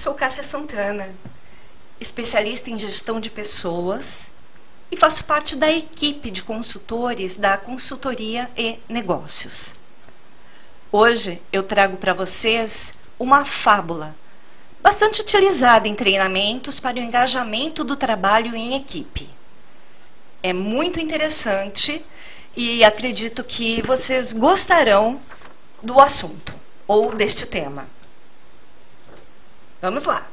Sou Cássia Santana, especialista em gestão de pessoas e faço parte da equipe de consultores da Consultoria e Negócios. Hoje eu trago para vocês uma fábula bastante utilizada em treinamentos para o engajamento do trabalho em equipe. É muito interessante e acredito que vocês gostarão do assunto ou deste tema. Vamos lá.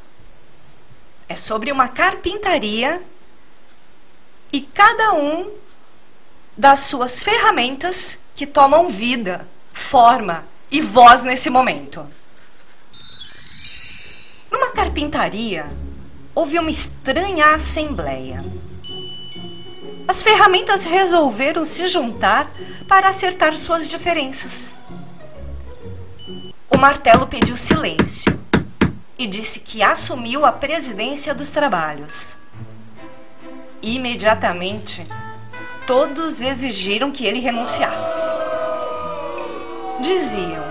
É sobre uma carpintaria e cada um das suas ferramentas que tomam vida, forma e voz nesse momento. Numa carpintaria, houve uma estranha assembleia. As ferramentas resolveram se juntar para acertar suas diferenças. O martelo pediu silêncio e disse que assumiu a presidência dos trabalhos. Imediatamente, todos exigiram que ele renunciasse. Diziam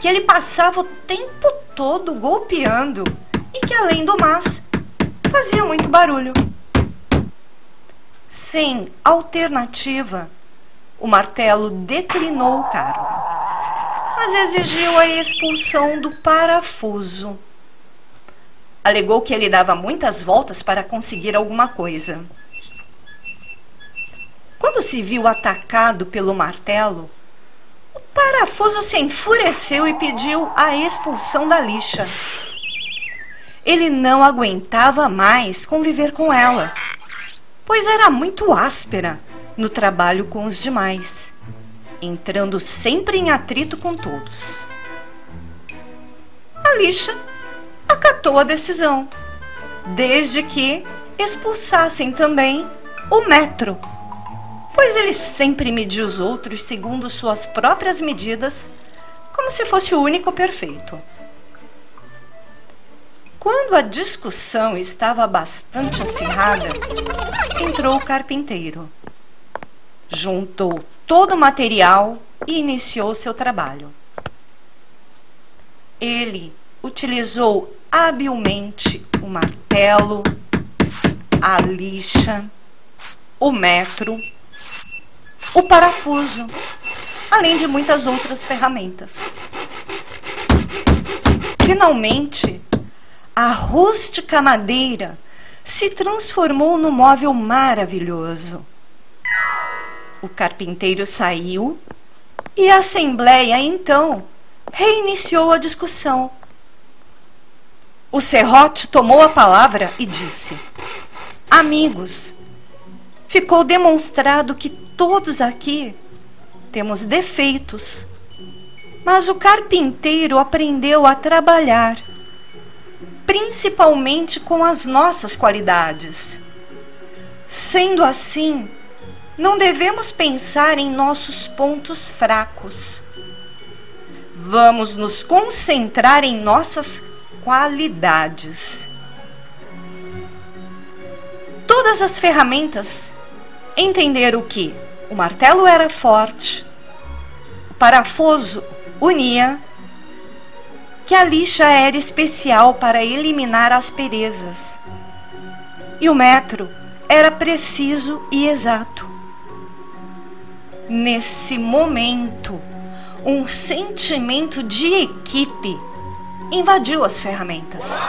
que ele passava o tempo todo golpeando e que, além do mais, fazia muito barulho. Sem alternativa, o martelo declinou o cargo, mas exigiu a expulsão do parafuso alegou que ele dava muitas voltas para conseguir alguma coisa. Quando se viu atacado pelo martelo, o parafuso se enfureceu e pediu a expulsão da lixa. Ele não aguentava mais conviver com ela, pois era muito áspera no trabalho com os demais, entrando sempre em atrito com todos. A lixa acatou a decisão, desde que expulsassem também o metro, pois ele sempre media os outros segundo suas próprias medidas, como se fosse o único perfeito. Quando a discussão estava bastante acirrada, entrou o carpinteiro. Juntou todo o material e iniciou seu trabalho. Ele utilizou habilmente o martelo, a lixa, o metro, o parafuso, além de muitas outras ferramentas. Finalmente, a rústica madeira se transformou num móvel maravilhoso. O carpinteiro saiu e a assembleia então reiniciou a discussão o serrote tomou a palavra e disse: Amigos, ficou demonstrado que todos aqui temos defeitos, mas o carpinteiro aprendeu a trabalhar, principalmente com as nossas qualidades. Sendo assim, não devemos pensar em nossos pontos fracos. Vamos nos concentrar em nossas qualidades. Todas as ferramentas entenderam que o martelo era forte, o parafuso unia, que a lixa era especial para eliminar asperezas e o metro era preciso e exato. Nesse momento, um sentimento de equipe invadiu as ferramentas.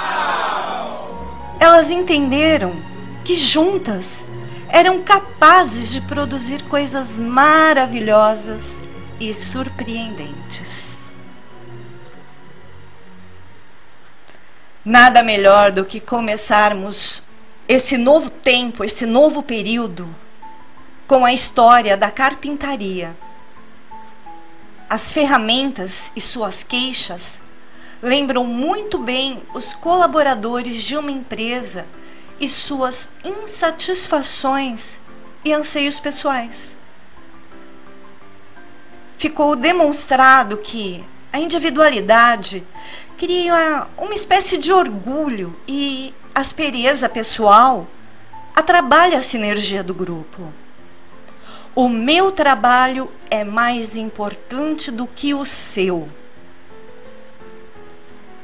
Elas entenderam que juntas eram capazes de produzir coisas maravilhosas e surpreendentes. Nada melhor do que começarmos esse novo tempo, esse novo período, com a história da carpintaria. As ferramentas e suas queixas lembram muito bem os colaboradores de uma empresa e suas insatisfações e anseios pessoais. Ficou demonstrado que a individualidade cria uma espécie de orgulho e aspereza pessoal atrapalha a sinergia do grupo. O meu trabalho é mais importante do que o seu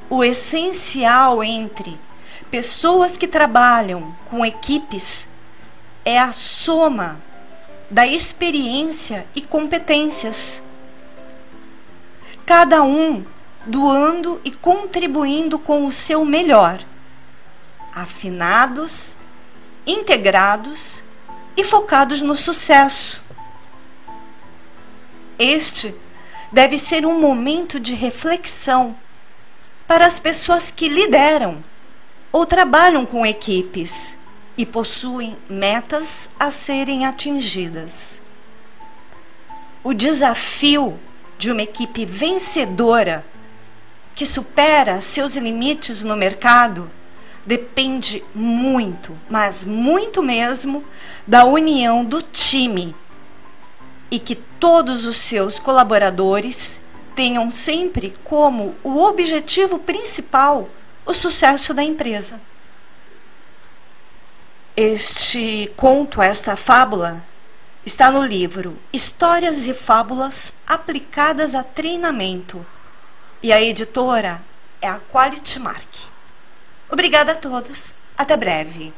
o essencial entre pessoas que trabalham com equipes é a soma da experiência e competências. Cada um doando e contribuindo com o seu melhor, afinados, integrados e focados no sucesso. Este deve ser um momento de reflexão para as pessoas que lideram ou trabalham com equipes e possuem metas a serem atingidas. O desafio de uma equipe vencedora que supera seus limites no mercado depende muito, mas muito mesmo, da união do time e que todos os seus colaboradores tenham sempre como o objetivo principal o sucesso da empresa. Este conto, esta fábula, está no livro Histórias e Fábulas aplicadas a treinamento e a editora é a Quality Mark. Obrigada a todos. Até breve.